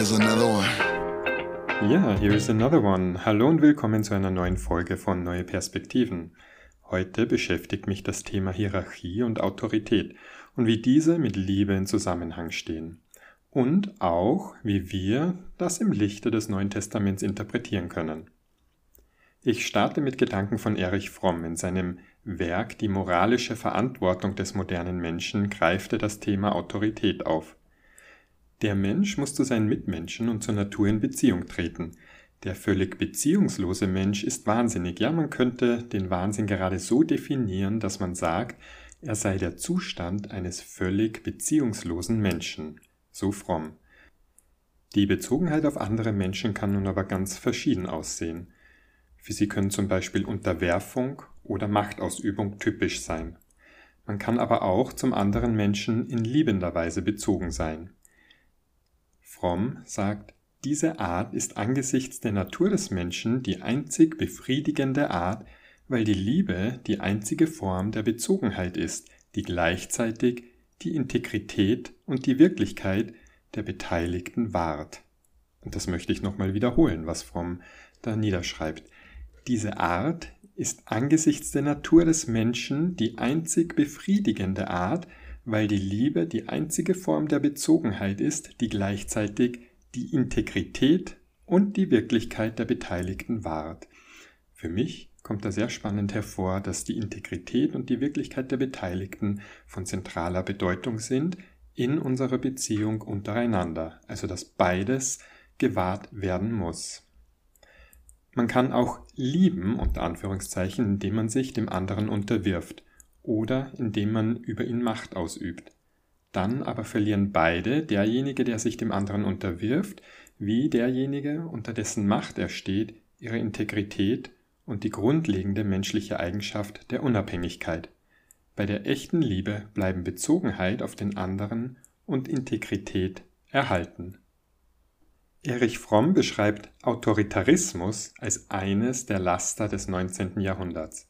Here's another one. Ja, here is another one. Hallo und willkommen zu einer neuen Folge von Neue Perspektiven. Heute beschäftigt mich das Thema Hierarchie und Autorität und wie diese mit Liebe in Zusammenhang stehen. Und auch, wie wir das im Lichte des Neuen Testaments interpretieren können. Ich starte mit Gedanken von Erich Fromm in seinem Werk Die moralische Verantwortung des modernen Menschen greift er das Thema Autorität auf. Der Mensch muss zu seinen Mitmenschen und zur Natur in Beziehung treten. Der völlig beziehungslose Mensch ist wahnsinnig. Ja, man könnte den Wahnsinn gerade so definieren, dass man sagt, er sei der Zustand eines völlig beziehungslosen Menschen. So fromm. Die Bezogenheit auf andere Menschen kann nun aber ganz verschieden aussehen. Für sie können zum Beispiel Unterwerfung oder Machtausübung typisch sein. Man kann aber auch zum anderen Menschen in liebender Weise bezogen sein. Fromm sagt, diese Art ist angesichts der Natur des Menschen die einzig befriedigende Art, weil die Liebe die einzige Form der Bezogenheit ist, die gleichzeitig die Integrität und die Wirklichkeit der Beteiligten wahrt. Und das möchte ich nochmal wiederholen, was Fromm da niederschreibt. Diese Art ist angesichts der Natur des Menschen die einzig befriedigende Art, weil die Liebe die einzige Form der Bezogenheit ist, die gleichzeitig die Integrität und die Wirklichkeit der Beteiligten wahrt. Für mich kommt da sehr spannend hervor, dass die Integrität und die Wirklichkeit der Beteiligten von zentraler Bedeutung sind in unserer Beziehung untereinander, also dass beides gewahrt werden muss. Man kann auch lieben, unter Anführungszeichen, indem man sich dem anderen unterwirft oder indem man über ihn Macht ausübt. Dann aber verlieren beide, derjenige, der sich dem anderen unterwirft, wie derjenige, unter dessen Macht er steht, ihre Integrität und die grundlegende menschliche Eigenschaft der Unabhängigkeit. Bei der echten Liebe bleiben Bezogenheit auf den anderen und Integrität erhalten. Erich Fromm beschreibt Autoritarismus als eines der Laster des 19. Jahrhunderts.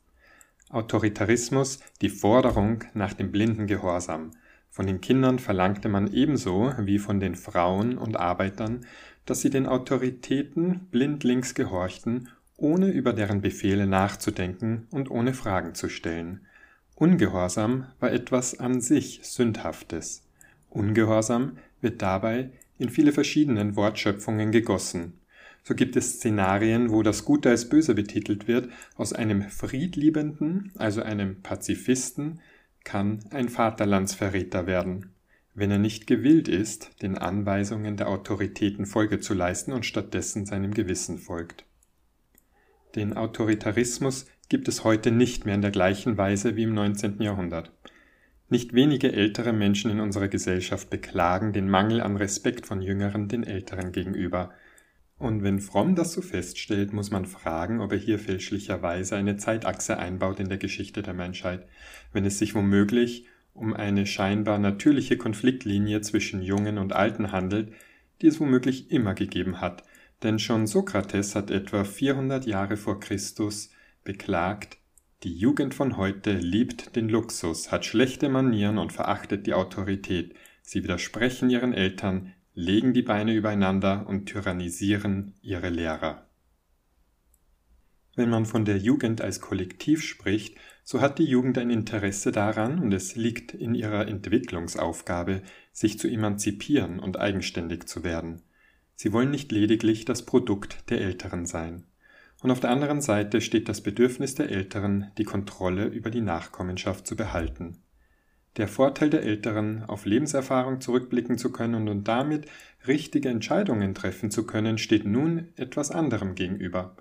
Autoritarismus die Forderung nach dem blinden Gehorsam. Von den Kindern verlangte man ebenso wie von den Frauen und Arbeitern, dass sie den Autoritäten blindlings gehorchten, ohne über deren Befehle nachzudenken und ohne Fragen zu stellen. Ungehorsam war etwas an sich Sündhaftes. Ungehorsam wird dabei in viele verschiedenen Wortschöpfungen gegossen. So gibt es Szenarien, wo das Gute als böse betitelt wird. Aus einem Friedliebenden, also einem Pazifisten, kann ein Vaterlandsverräter werden, wenn er nicht gewillt ist, den Anweisungen der Autoritäten Folge zu leisten und stattdessen seinem Gewissen folgt. Den Autoritarismus gibt es heute nicht mehr in der gleichen Weise wie im 19. Jahrhundert. Nicht wenige ältere Menschen in unserer Gesellschaft beklagen den Mangel an Respekt von Jüngeren den Älteren gegenüber, und wenn Fromm das so feststellt, muss man fragen, ob er hier fälschlicherweise eine Zeitachse einbaut in der Geschichte der Menschheit, wenn es sich womöglich um eine scheinbar natürliche Konfliktlinie zwischen Jungen und Alten handelt, die es womöglich immer gegeben hat, denn schon Sokrates hat etwa 400 Jahre vor Christus beklagt, die Jugend von heute liebt den Luxus, hat schlechte Manieren und verachtet die Autorität, sie widersprechen ihren Eltern, legen die Beine übereinander und tyrannisieren ihre Lehrer. Wenn man von der Jugend als Kollektiv spricht, so hat die Jugend ein Interesse daran und es liegt in ihrer Entwicklungsaufgabe, sich zu emanzipieren und eigenständig zu werden. Sie wollen nicht lediglich das Produkt der Älteren sein. Und auf der anderen Seite steht das Bedürfnis der Älteren, die Kontrolle über die Nachkommenschaft zu behalten. Der Vorteil der Älteren, auf Lebenserfahrung zurückblicken zu können und damit richtige Entscheidungen treffen zu können, steht nun etwas anderem gegenüber.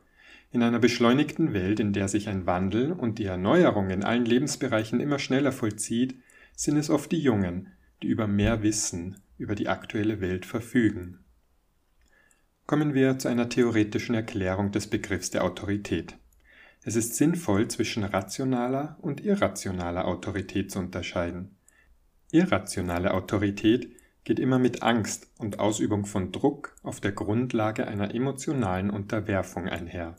In einer beschleunigten Welt, in der sich ein Wandel und die Erneuerung in allen Lebensbereichen immer schneller vollzieht, sind es oft die Jungen, die über mehr Wissen über die aktuelle Welt verfügen. Kommen wir zu einer theoretischen Erklärung des Begriffs der Autorität. Es ist sinnvoll, zwischen rationaler und irrationaler Autorität zu unterscheiden. Irrationale Autorität geht immer mit Angst und Ausübung von Druck auf der Grundlage einer emotionalen Unterwerfung einher.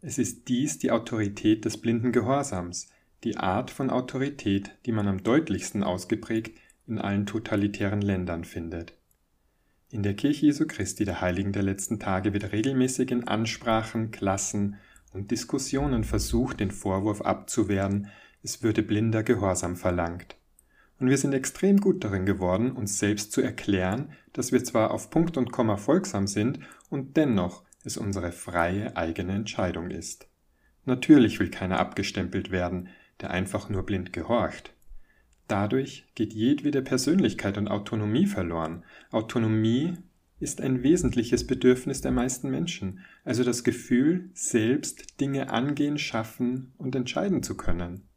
Es ist dies die Autorität des blinden Gehorsams, die Art von Autorität, die man am deutlichsten ausgeprägt in allen totalitären Ländern findet. In der Kirche Jesu Christi der Heiligen der letzten Tage wird regelmäßig in Ansprachen, Klassen und Diskussionen versucht, den Vorwurf abzuwehren, es würde blinder Gehorsam verlangt. Und wir sind extrem gut darin geworden, uns selbst zu erklären, dass wir zwar auf Punkt und Komma folgsam sind und dennoch es unsere freie eigene Entscheidung ist. Natürlich will keiner abgestempelt werden, der einfach nur blind gehorcht. Dadurch geht jedwede Persönlichkeit und Autonomie verloren. Autonomie ist ein wesentliches Bedürfnis der meisten Menschen, also das Gefühl, selbst Dinge angehen, schaffen und entscheiden zu können.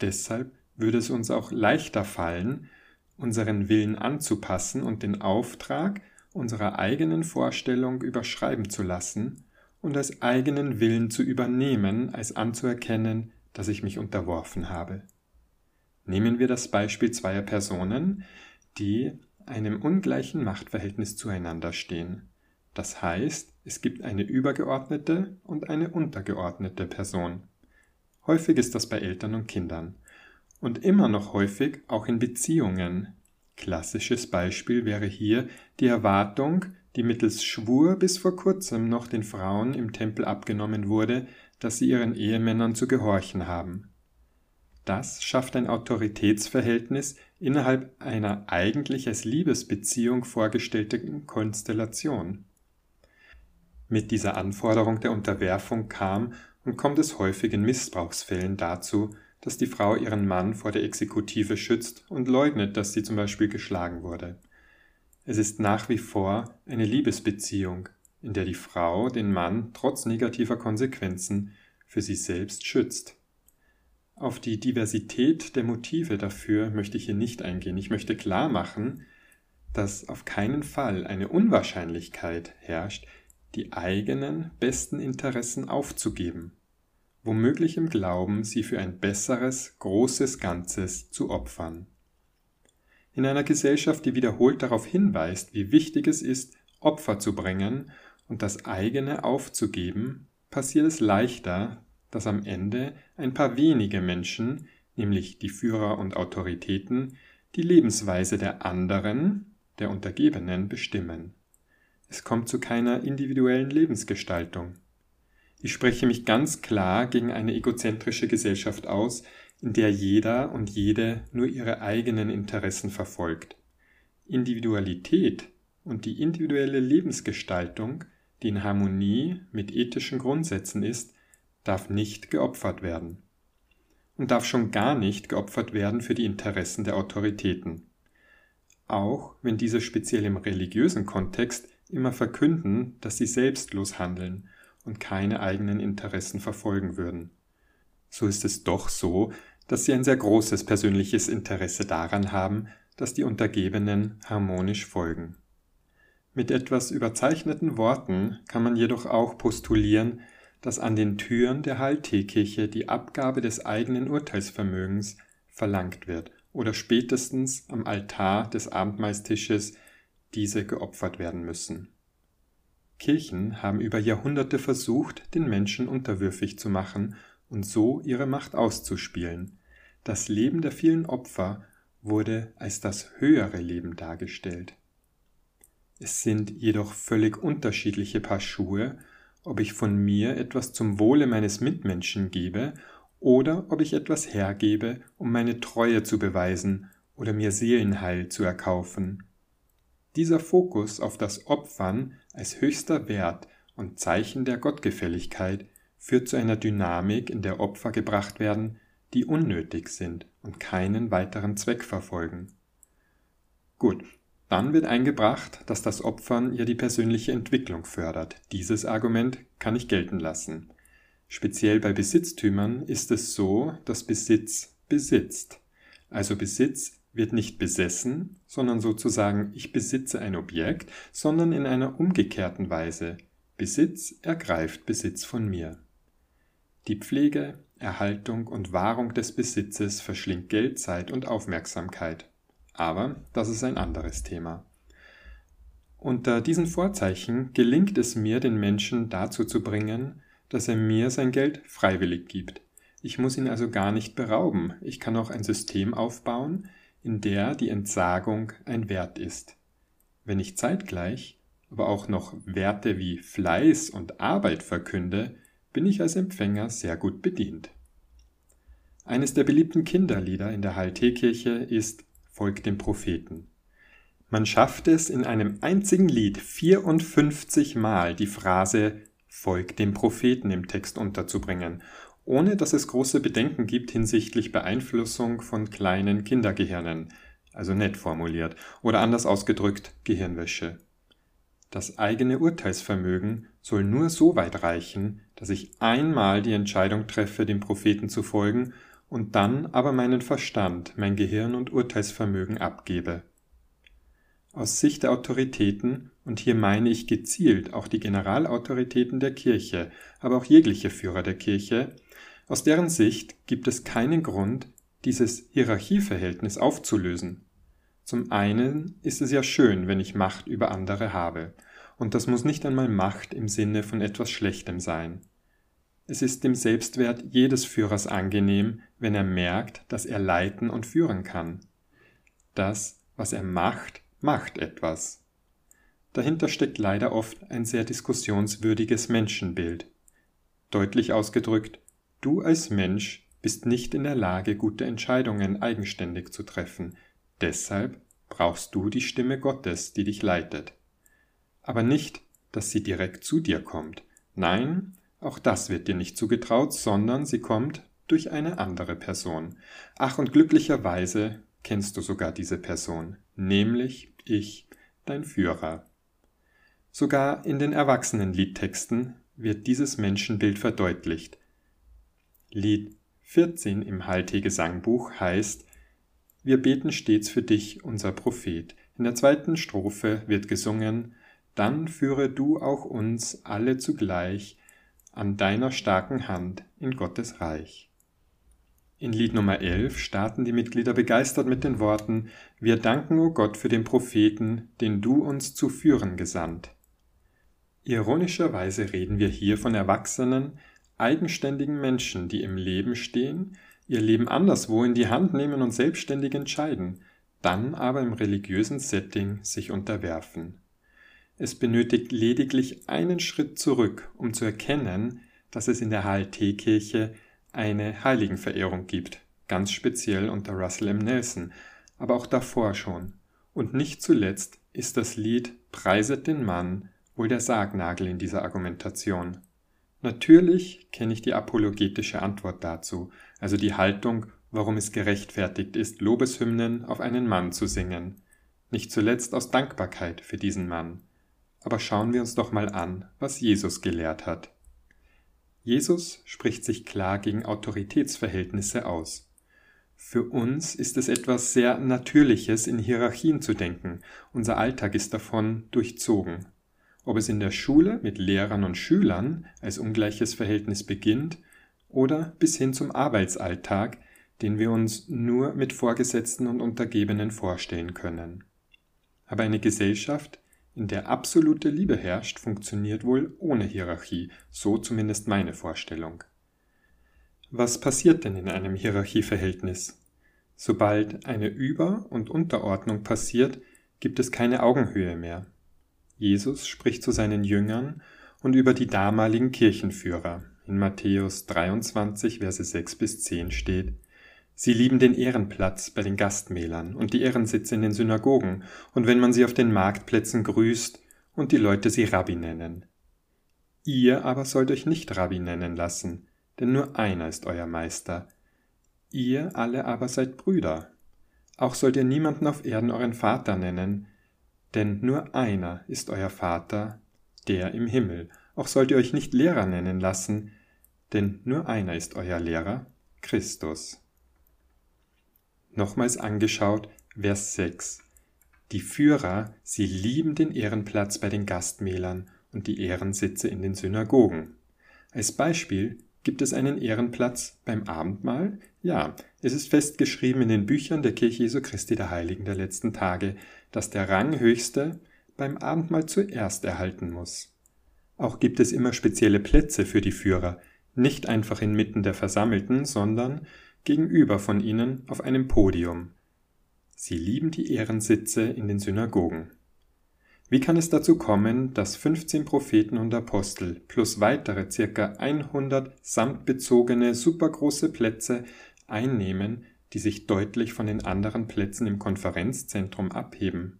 Deshalb würde es uns auch leichter fallen, unseren Willen anzupassen und den Auftrag unserer eigenen Vorstellung überschreiben zu lassen und als eigenen Willen zu übernehmen, als anzuerkennen, dass ich mich unterworfen habe. Nehmen wir das Beispiel zweier Personen, die einem ungleichen Machtverhältnis zueinander stehen. Das heißt, es gibt eine übergeordnete und eine untergeordnete Person. Häufig ist das bei Eltern und Kindern. Und immer noch häufig auch in Beziehungen. Klassisches Beispiel wäre hier die Erwartung, die mittels Schwur bis vor kurzem noch den Frauen im Tempel abgenommen wurde, dass sie ihren Ehemännern zu gehorchen haben. Das schafft ein Autoritätsverhältnis innerhalb einer eigentlich als Liebesbeziehung vorgestellten Konstellation. Mit dieser Anforderung der Unterwerfung kam und kommt es häufig in Missbrauchsfällen dazu, dass die Frau ihren Mann vor der Exekutive schützt und leugnet, dass sie zum Beispiel geschlagen wurde. Es ist nach wie vor eine Liebesbeziehung, in der die Frau den Mann trotz negativer Konsequenzen für sie selbst schützt. Auf die Diversität der Motive dafür möchte ich hier nicht eingehen. Ich möchte klar machen, dass auf keinen Fall eine Unwahrscheinlichkeit herrscht, die eigenen besten Interessen aufzugeben, womöglich im Glauben, sie für ein besseres, großes Ganzes zu opfern. In einer Gesellschaft, die wiederholt darauf hinweist, wie wichtig es ist, Opfer zu bringen und das eigene aufzugeben, passiert es leichter, dass am Ende ein paar wenige Menschen, nämlich die Führer und Autoritäten, die Lebensweise der anderen, der Untergebenen, bestimmen. Es kommt zu keiner individuellen Lebensgestaltung. Ich spreche mich ganz klar gegen eine egozentrische Gesellschaft aus, in der jeder und jede nur ihre eigenen Interessen verfolgt. Individualität und die individuelle Lebensgestaltung, die in Harmonie mit ethischen Grundsätzen ist, darf nicht geopfert werden und darf schon gar nicht geopfert werden für die Interessen der Autoritäten. Auch wenn diese speziell im religiösen Kontext immer verkünden, dass sie selbstlos handeln und keine eigenen Interessen verfolgen würden. So ist es doch so, dass sie ein sehr großes persönliches Interesse daran haben, dass die Untergebenen harmonisch folgen. Mit etwas überzeichneten Worten kann man jedoch auch postulieren, dass an den Türen der Heilteekirche die Abgabe des eigenen Urteilsvermögens verlangt wird oder spätestens am Altar des Abendmahlstisches diese geopfert werden müssen. Kirchen haben über Jahrhunderte versucht, den Menschen unterwürfig zu machen und so ihre Macht auszuspielen. Das Leben der vielen Opfer wurde als das höhere Leben dargestellt. Es sind jedoch völlig unterschiedliche Paar Schuhe ob ich von mir etwas zum Wohle meines Mitmenschen gebe oder ob ich etwas hergebe, um meine Treue zu beweisen oder mir Seelenheil zu erkaufen. Dieser Fokus auf das Opfern als höchster Wert und Zeichen der Gottgefälligkeit führt zu einer Dynamik, in der Opfer gebracht werden, die unnötig sind und keinen weiteren Zweck verfolgen. Gut, dann wird eingebracht, dass das Opfern ja die persönliche Entwicklung fördert. Dieses Argument kann ich gelten lassen. Speziell bei Besitztümern ist es so, dass Besitz besitzt. Also Besitz wird nicht besessen, sondern sozusagen ich besitze ein Objekt, sondern in einer umgekehrten Weise. Besitz ergreift Besitz von mir. Die Pflege, Erhaltung und Wahrung des Besitzes verschlingt Geld, Zeit und Aufmerksamkeit. Aber das ist ein anderes Thema. Unter diesen Vorzeichen gelingt es mir, den Menschen dazu zu bringen, dass er mir sein Geld freiwillig gibt. Ich muss ihn also gar nicht berauben. Ich kann auch ein System aufbauen, in der die Entsagung ein Wert ist. wenn ich zeitgleich aber auch noch Werte wie Fleiß und Arbeit verkünde, bin ich als Empfänger sehr gut bedient. Eines der beliebten Kinderlieder in der HLT-Kirche ist Folg dem Propheten. Man schafft es in einem einzigen Lied 54 Mal die Phrase Folg dem Propheten im Text unterzubringen, ohne dass es große Bedenken gibt hinsichtlich Beeinflussung von kleinen Kindergehirnen, also nett formuliert, oder anders ausgedrückt Gehirnwäsche. Das eigene Urteilsvermögen soll nur so weit reichen, dass ich einmal die Entscheidung treffe, dem Propheten zu folgen, und dann aber meinen Verstand, mein Gehirn und Urteilsvermögen abgebe. Aus Sicht der Autoritäten, und hier meine ich gezielt auch die Generalautoritäten der Kirche, aber auch jegliche Führer der Kirche, aus deren Sicht gibt es keinen Grund, dieses Hierarchieverhältnis aufzulösen. Zum einen ist es ja schön, wenn ich Macht über andere habe, und das muss nicht einmal Macht im Sinne von etwas Schlechtem sein. Es ist dem Selbstwert jedes Führers angenehm, wenn er merkt, dass er leiten und führen kann. Das, was er macht, macht etwas. Dahinter steckt leider oft ein sehr diskussionswürdiges Menschenbild. Deutlich ausgedrückt, du als Mensch bist nicht in der Lage, gute Entscheidungen eigenständig zu treffen, Deshalb brauchst du die Stimme Gottes, die dich leitet. Aber nicht, dass sie direkt zu dir kommt. Nein, auch das wird dir nicht zugetraut, sondern sie kommt durch eine andere Person. Ach, und glücklicherweise kennst du sogar diese Person, nämlich ich, dein Führer. Sogar in den erwachsenen Liedtexten wird dieses Menschenbild verdeutlicht. Lied 14 im Halte-Gesangbuch heißt wir beten stets für dich, unser Prophet. In der zweiten Strophe wird gesungen, dann führe du auch uns alle zugleich an deiner starken Hand in Gottes Reich. In Lied Nummer 11 starten die Mitglieder begeistert mit den Worten Wir danken, o Gott, für den Propheten, den du uns zu führen gesandt. Ironischerweise reden wir hier von erwachsenen, eigenständigen Menschen, die im Leben stehen ihr Leben anderswo in die Hand nehmen und selbstständig entscheiden, dann aber im religiösen Setting sich unterwerfen. Es benötigt lediglich einen Schritt zurück, um zu erkennen, dass es in der HLT-Kirche eine Heiligenverehrung gibt, ganz speziell unter Russell M. Nelson, aber auch davor schon. Und nicht zuletzt ist das Lied Preiset den Mann wohl der Sargnagel in dieser Argumentation. Natürlich kenne ich die apologetische Antwort dazu, also die Haltung, warum es gerechtfertigt ist, Lobeshymnen auf einen Mann zu singen, nicht zuletzt aus Dankbarkeit für diesen Mann. Aber schauen wir uns doch mal an, was Jesus gelehrt hat. Jesus spricht sich klar gegen Autoritätsverhältnisse aus. Für uns ist es etwas sehr Natürliches, in Hierarchien zu denken, unser Alltag ist davon durchzogen. Ob es in der Schule mit Lehrern und Schülern als ungleiches Verhältnis beginnt oder bis hin zum Arbeitsalltag, den wir uns nur mit Vorgesetzten und Untergebenen vorstellen können. Aber eine Gesellschaft, in der absolute Liebe herrscht, funktioniert wohl ohne Hierarchie, so zumindest meine Vorstellung. Was passiert denn in einem Hierarchieverhältnis? Sobald eine Über- und Unterordnung passiert, gibt es keine Augenhöhe mehr. Jesus spricht zu seinen Jüngern und über die damaligen Kirchenführer. In Matthäus 23, Verse 6 bis 10 steht, Sie lieben den Ehrenplatz bei den Gastmählern und die Ehrensitze in den Synagogen und wenn man sie auf den Marktplätzen grüßt und die Leute sie Rabbi nennen. Ihr aber sollt euch nicht Rabbi nennen lassen, denn nur einer ist euer Meister. Ihr alle aber seid Brüder. Auch sollt ihr niemanden auf Erden euren Vater nennen, denn nur einer ist euer Vater, der im Himmel. Auch sollt ihr euch nicht Lehrer nennen lassen, denn nur einer ist euer Lehrer, Christus. Nochmals angeschaut, Vers 6. Die Führer, sie lieben den Ehrenplatz bei den Gastmählern und die Ehrensitze in den Synagogen. Als Beispiel gibt es einen Ehrenplatz beim Abendmahl? Ja, es ist festgeschrieben in den Büchern der Kirche Jesu Christi der Heiligen der letzten Tage, dass der Ranghöchste beim Abendmahl zuerst erhalten muss. Auch gibt es immer spezielle Plätze für die Führer, nicht einfach inmitten der Versammelten, sondern gegenüber von ihnen auf einem Podium. Sie lieben die Ehrensitze in den Synagogen. Wie kann es dazu kommen, dass 15 Propheten und Apostel plus weitere circa 100 samtbezogene supergroße Plätze einnehmen, die sich deutlich von den anderen Plätzen im Konferenzzentrum abheben?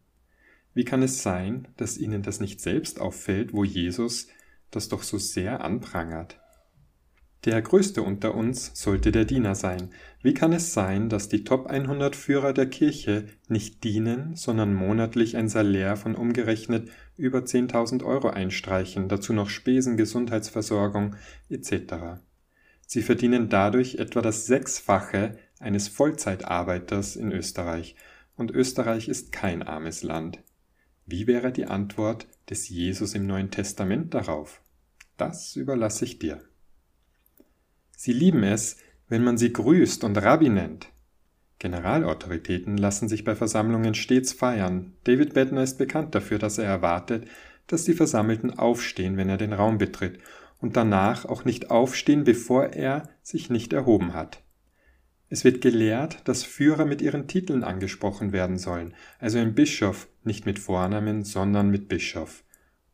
Wie kann es sein, dass ihnen das nicht selbst auffällt, wo Jesus das doch so sehr anprangert? Der größte unter uns sollte der Diener sein. Wie kann es sein, dass die Top 100 Führer der Kirche nicht dienen, sondern monatlich ein Salär von umgerechnet über 10.000 Euro einstreichen, dazu noch Spesen, Gesundheitsversorgung etc. Sie verdienen dadurch etwa das Sechsfache eines Vollzeitarbeiters in Österreich, und Österreich ist kein armes Land. Wie wäre die Antwort des Jesus im Neuen Testament darauf? Das überlasse ich dir. Sie lieben es, wenn man sie grüßt und Rabbi nennt. Generalautoritäten lassen sich bei Versammlungen stets feiern. David Bednar ist bekannt dafür, dass er erwartet, dass die Versammelten aufstehen, wenn er den Raum betritt, und danach auch nicht aufstehen, bevor er sich nicht erhoben hat. Es wird gelehrt, dass Führer mit ihren Titeln angesprochen werden sollen, also ein Bischof nicht mit Vornamen, sondern mit Bischof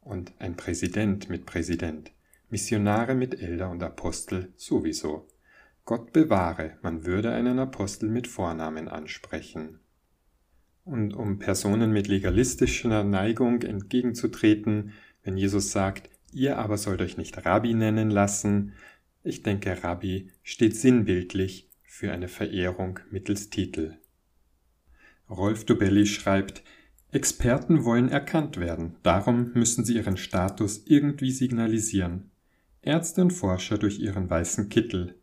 und ein Präsident mit Präsident. Missionare mit Elder und Apostel sowieso. Gott bewahre, man würde einen Apostel mit Vornamen ansprechen. Und um Personen mit legalistischer Neigung entgegenzutreten, wenn Jesus sagt, ihr aber sollt euch nicht Rabbi nennen lassen, ich denke, Rabbi steht sinnbildlich für eine Verehrung mittels Titel. Rolf Dubelli schreibt, Experten wollen erkannt werden, darum müssen sie ihren Status irgendwie signalisieren. Ärzte und Forscher durch ihren weißen Kittel,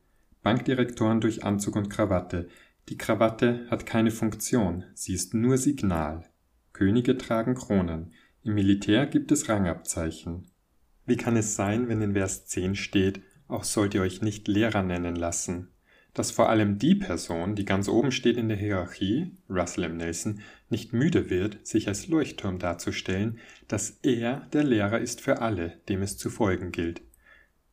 Bankdirektoren durch Anzug und Krawatte. Die Krawatte hat keine Funktion, sie ist nur Signal. Könige tragen Kronen, im Militär gibt es Rangabzeichen. Wie kann es sein, wenn in Vers 10 steht, auch sollt ihr euch nicht Lehrer nennen lassen? Dass vor allem die Person, die ganz oben steht in der Hierarchie, Russell M. Nelson, nicht müde wird, sich als Leuchtturm darzustellen, dass er der Lehrer ist für alle, dem es zu folgen gilt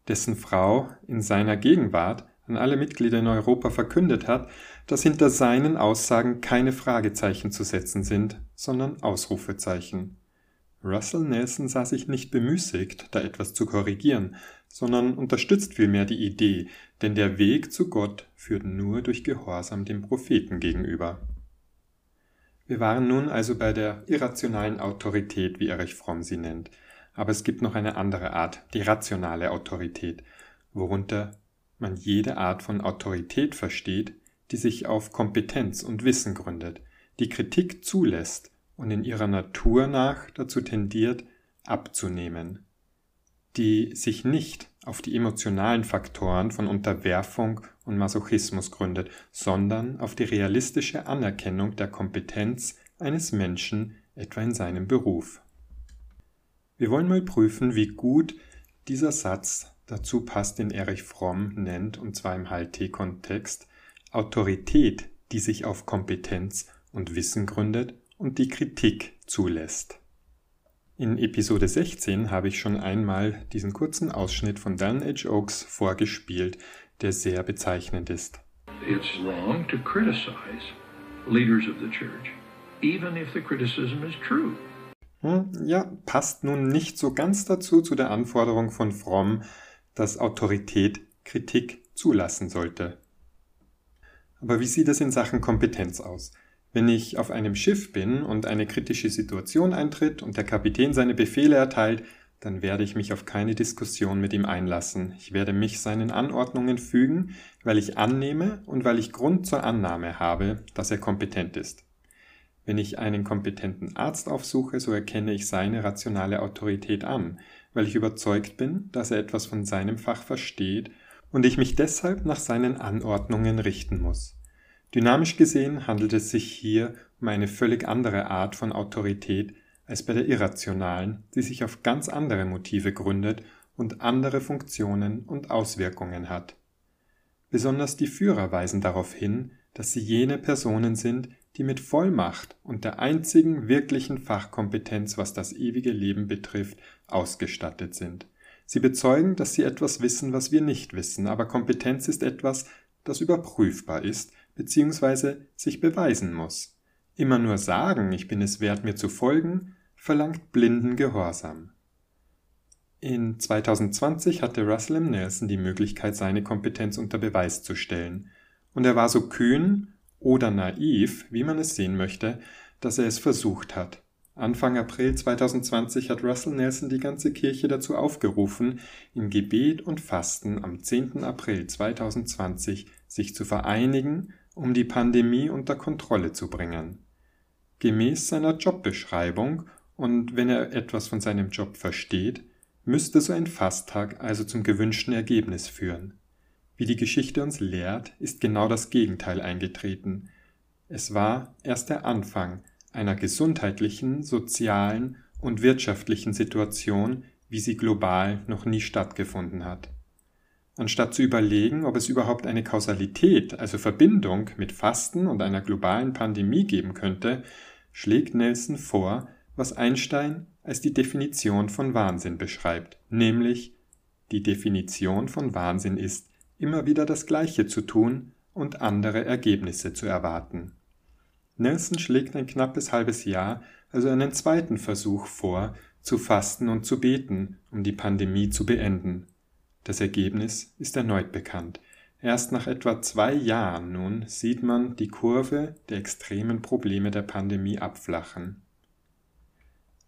dessen Frau in seiner Gegenwart an alle Mitglieder in Europa verkündet hat, dass hinter seinen Aussagen keine Fragezeichen zu setzen sind, sondern Ausrufezeichen. Russell Nelson sah sich nicht bemüßigt, da etwas zu korrigieren, sondern unterstützt vielmehr die Idee, denn der Weg zu Gott führt nur durch Gehorsam dem Propheten gegenüber. Wir waren nun also bei der irrationalen Autorität, wie Erich Fromm sie nennt, aber es gibt noch eine andere Art, die rationale Autorität, worunter man jede Art von Autorität versteht, die sich auf Kompetenz und Wissen gründet, die Kritik zulässt und in ihrer Natur nach dazu tendiert, abzunehmen, die sich nicht auf die emotionalen Faktoren von Unterwerfung und Masochismus gründet, sondern auf die realistische Anerkennung der Kompetenz eines Menschen etwa in seinem Beruf. Wir wollen mal prüfen, wie gut dieser Satz dazu passt, den Erich Fromm nennt, und zwar im HLT-Kontext, Autorität, die sich auf Kompetenz und Wissen gründet und die Kritik zulässt. In Episode 16 habe ich schon einmal diesen kurzen Ausschnitt von Dan H. Oaks vorgespielt, der sehr bezeichnend ist. It's wrong to criticize leaders of the church, even if the criticism is true. Hm, ja, passt nun nicht so ganz dazu zu der Anforderung von Fromm, dass Autorität Kritik zulassen sollte. Aber wie sieht es in Sachen Kompetenz aus? Wenn ich auf einem Schiff bin und eine kritische Situation eintritt und der Kapitän seine Befehle erteilt, dann werde ich mich auf keine Diskussion mit ihm einlassen. Ich werde mich seinen Anordnungen fügen, weil ich annehme und weil ich Grund zur Annahme habe, dass er kompetent ist. Wenn ich einen kompetenten Arzt aufsuche, so erkenne ich seine rationale Autorität an, weil ich überzeugt bin, dass er etwas von seinem Fach versteht und ich mich deshalb nach seinen Anordnungen richten muss. Dynamisch gesehen handelt es sich hier um eine völlig andere Art von Autorität als bei der irrationalen, die sich auf ganz andere Motive gründet und andere Funktionen und Auswirkungen hat. Besonders die Führer weisen darauf hin, dass sie jene Personen sind, die mit Vollmacht und der einzigen wirklichen Fachkompetenz, was das ewige Leben betrifft, ausgestattet sind. Sie bezeugen, dass sie etwas wissen, was wir nicht wissen, aber Kompetenz ist etwas, das überprüfbar ist, bzw. sich beweisen muss. Immer nur sagen, ich bin es wert, mir zu folgen, verlangt blinden Gehorsam. In 2020 hatte Russell M. Nelson die Möglichkeit, seine Kompetenz unter Beweis zu stellen, und er war so kühn oder naiv, wie man es sehen möchte, dass er es versucht hat. Anfang April 2020 hat Russell Nelson die ganze Kirche dazu aufgerufen, in Gebet und Fasten am 10. April 2020 sich zu vereinigen, um die Pandemie unter Kontrolle zu bringen. Gemäß seiner Jobbeschreibung und wenn er etwas von seinem Job versteht, müsste so ein Fasttag also zum gewünschten Ergebnis führen. Wie die Geschichte uns lehrt, ist genau das Gegenteil eingetreten. Es war erst der Anfang einer gesundheitlichen, sozialen und wirtschaftlichen Situation, wie sie global noch nie stattgefunden hat. Anstatt zu überlegen, ob es überhaupt eine Kausalität, also Verbindung mit Fasten und einer globalen Pandemie geben könnte, schlägt Nelson vor, was Einstein als die Definition von Wahnsinn beschreibt, nämlich die Definition von Wahnsinn ist, immer wieder das Gleiche zu tun und andere Ergebnisse zu erwarten. Nelson schlägt ein knappes halbes Jahr also einen zweiten Versuch vor, zu fasten und zu beten, um die Pandemie zu beenden. Das Ergebnis ist erneut bekannt. Erst nach etwa zwei Jahren nun sieht man die Kurve der extremen Probleme der Pandemie abflachen.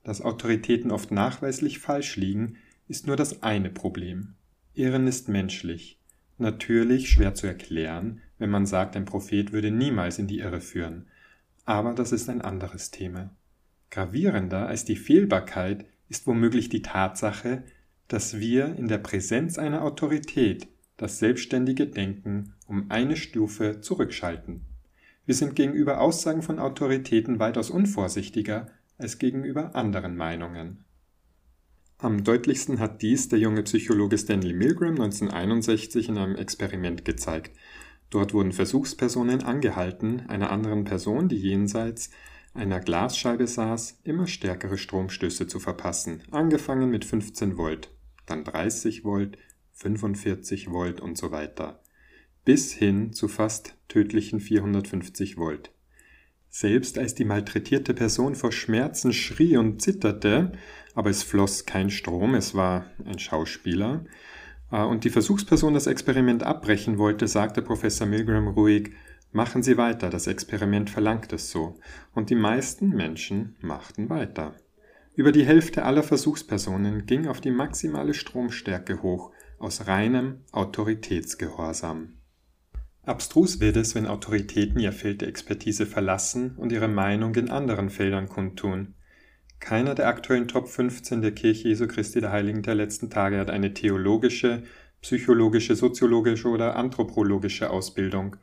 Dass Autoritäten oft nachweislich falsch liegen, ist nur das eine Problem. Irren ist menschlich. Natürlich schwer zu erklären, wenn man sagt, ein Prophet würde niemals in die Irre führen. Aber das ist ein anderes Thema. Gravierender als die Fehlbarkeit ist womöglich die Tatsache, dass wir in der Präsenz einer Autorität das selbstständige Denken um eine Stufe zurückschalten. Wir sind gegenüber Aussagen von Autoritäten weitaus unvorsichtiger als gegenüber anderen Meinungen. Am deutlichsten hat dies der junge Psychologe Stanley Milgram 1961 in einem Experiment gezeigt. Dort wurden Versuchspersonen angehalten, einer anderen Person, die jenseits einer Glasscheibe saß, immer stärkere Stromstöße zu verpassen, angefangen mit 15 Volt, dann 30 Volt, 45 Volt und so weiter, bis hin zu fast tödlichen 450 Volt. Selbst als die malträtierte Person vor Schmerzen schrie und zitterte, aber es floss kein Strom, es war ein Schauspieler, äh, und die Versuchsperson das Experiment abbrechen wollte, sagte Professor Milgram ruhig, machen Sie weiter, das Experiment verlangt es so. Und die meisten Menschen machten weiter. Über die Hälfte aller Versuchspersonen ging auf die maximale Stromstärke hoch, aus reinem Autoritätsgehorsam. Abstrus wird es, wenn Autoritäten ihr Feld der Expertise verlassen und ihre Meinung in anderen Feldern kundtun. Keiner der aktuellen Top 15 der Kirche Jesu Christi der Heiligen der letzten Tage hat eine theologische, psychologische, soziologische oder anthropologische Ausbildung.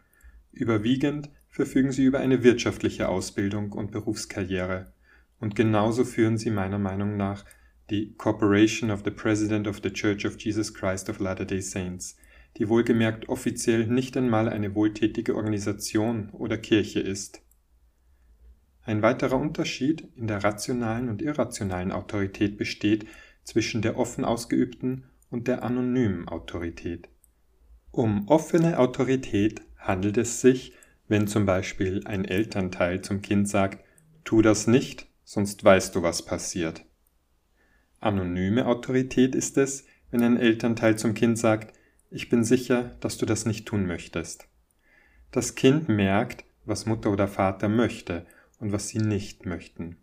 Überwiegend verfügen sie über eine wirtschaftliche Ausbildung und Berufskarriere. Und genauso führen sie meiner Meinung nach die Corporation of the President of the Church of Jesus Christ of Latter-day Saints, die wohlgemerkt offiziell nicht einmal eine wohltätige Organisation oder Kirche ist. Ein weiterer Unterschied in der rationalen und irrationalen Autorität besteht zwischen der offen ausgeübten und der anonymen Autorität. Um offene Autorität handelt es sich, wenn zum Beispiel ein Elternteil zum Kind sagt, tu das nicht, sonst weißt du, was passiert. Anonyme Autorität ist es, wenn ein Elternteil zum Kind sagt, ich bin sicher, dass du das nicht tun möchtest. Das Kind merkt, was Mutter oder Vater möchte und was sie nicht möchten.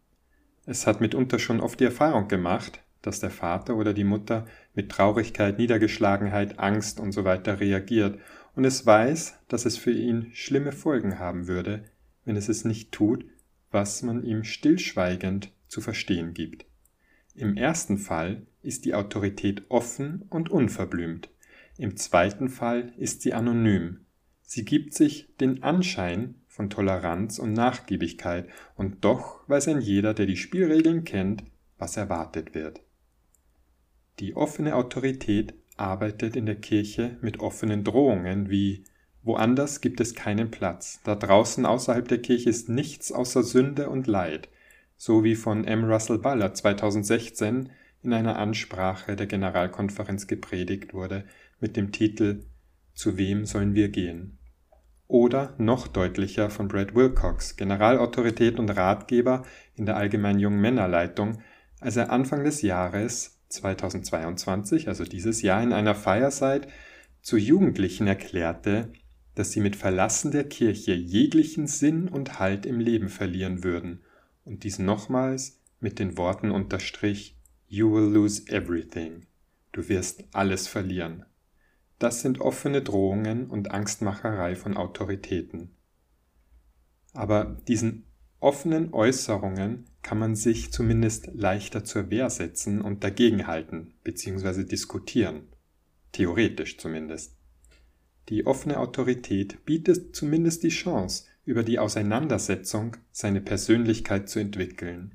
Es hat mitunter schon oft die Erfahrung gemacht, dass der Vater oder die Mutter mit Traurigkeit, Niedergeschlagenheit, Angst und so weiter reagiert und es weiß, dass es für ihn schlimme Folgen haben würde, wenn es es nicht tut, was man ihm stillschweigend zu verstehen gibt. Im ersten Fall ist die Autorität offen und unverblümt. Im zweiten Fall ist sie anonym. Sie gibt sich den Anschein von Toleranz und Nachgiebigkeit, und doch weiß ein jeder, der die Spielregeln kennt, was erwartet wird. Die offene Autorität arbeitet in der Kirche mit offenen Drohungen wie Woanders gibt es keinen Platz, da draußen außerhalb der Kirche ist nichts außer Sünde und Leid, so wie von M. Russell Ballard 2016 in einer Ansprache der Generalkonferenz gepredigt wurde mit dem Titel Zu wem sollen wir gehen? Oder noch deutlicher von Brad Wilcox, Generalautorität und Ratgeber in der Allgemeinen Jungen Männerleitung, als er Anfang des Jahres 2022, also dieses Jahr in einer Fireside, zu Jugendlichen erklärte, dass sie mit Verlassen der Kirche jeglichen Sinn und Halt im Leben verlieren würden und dies nochmals mit den Worten unterstrich You will lose everything. Du wirst alles verlieren. Das sind offene Drohungen und Angstmacherei von Autoritäten. Aber diesen offenen Äußerungen kann man sich zumindest leichter zur Wehr setzen und dagegenhalten bzw. diskutieren, theoretisch zumindest. Die offene Autorität bietet zumindest die Chance, über die Auseinandersetzung seine Persönlichkeit zu entwickeln.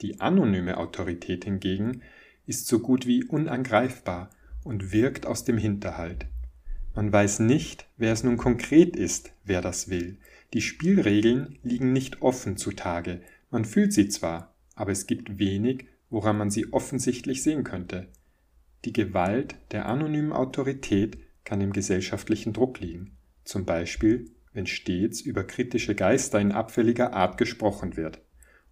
Die anonyme Autorität hingegen ist so gut wie unangreifbar und wirkt aus dem Hinterhalt. Man weiß nicht, wer es nun konkret ist, wer das will. Die Spielregeln liegen nicht offen zutage. Man fühlt sie zwar, aber es gibt wenig, woran man sie offensichtlich sehen könnte. Die Gewalt der anonymen Autorität kann im gesellschaftlichen Druck liegen, zum Beispiel wenn stets über kritische Geister in abfälliger Art gesprochen wird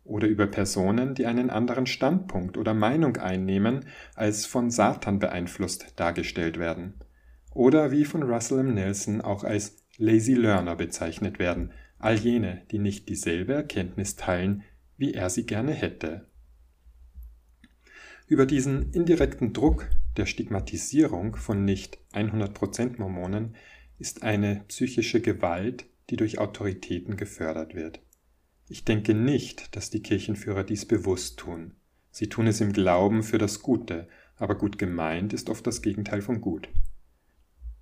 oder über Personen, die einen anderen Standpunkt oder Meinung einnehmen, als von Satan beeinflusst dargestellt werden, oder wie von Russell M. Nelson auch als Lazy Learner bezeichnet werden, all jene, die nicht dieselbe Erkenntnis teilen, wie er sie gerne hätte. Über diesen indirekten Druck der Stigmatisierung von nicht 100% Mormonen ist eine psychische Gewalt, die durch Autoritäten gefördert wird. Ich denke nicht, dass die Kirchenführer dies bewusst tun. Sie tun es im Glauben für das Gute, aber gut gemeint ist oft das Gegenteil von gut.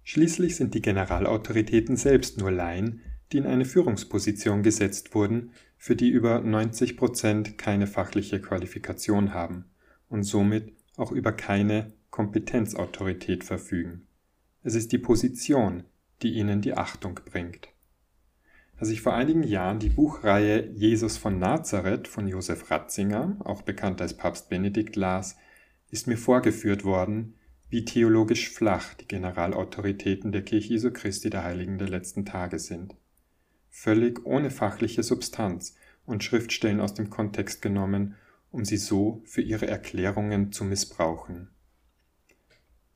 Schließlich sind die Generalautoritäten selbst nur Laien, die in eine Führungsposition gesetzt wurden, für die über 90 Prozent keine fachliche Qualifikation haben und somit auch über keine Kompetenzautorität verfügen. Es ist die Position, die ihnen die Achtung bringt. Als ich vor einigen Jahren die Buchreihe Jesus von Nazareth von Josef Ratzinger, auch bekannt als Papst Benedikt, las, ist mir vorgeführt worden, wie theologisch flach die Generalautoritäten der Kirche Jesu Christi der Heiligen der letzten Tage sind. Völlig ohne fachliche Substanz und Schriftstellen aus dem Kontext genommen, um sie so für ihre Erklärungen zu missbrauchen.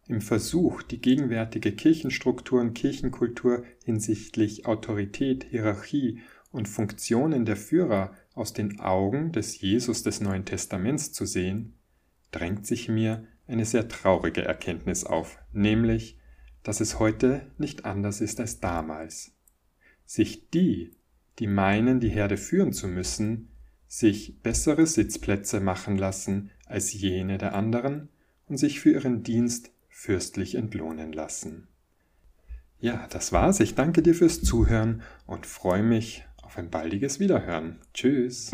Im Versuch, die gegenwärtige Kirchenstruktur und Kirchenkultur hinsichtlich Autorität, Hierarchie und Funktionen der Führer aus den Augen des Jesus des Neuen Testaments zu sehen, drängt sich mir eine sehr traurige Erkenntnis auf, nämlich, dass es heute nicht anders ist als damals. Sich die, die meinen, die Herde führen zu müssen, sich bessere Sitzplätze machen lassen als jene der anderen und sich für ihren Dienst fürstlich entlohnen lassen. Ja, das war's. Ich danke dir fürs Zuhören und freue mich auf ein baldiges Wiederhören. Tschüss.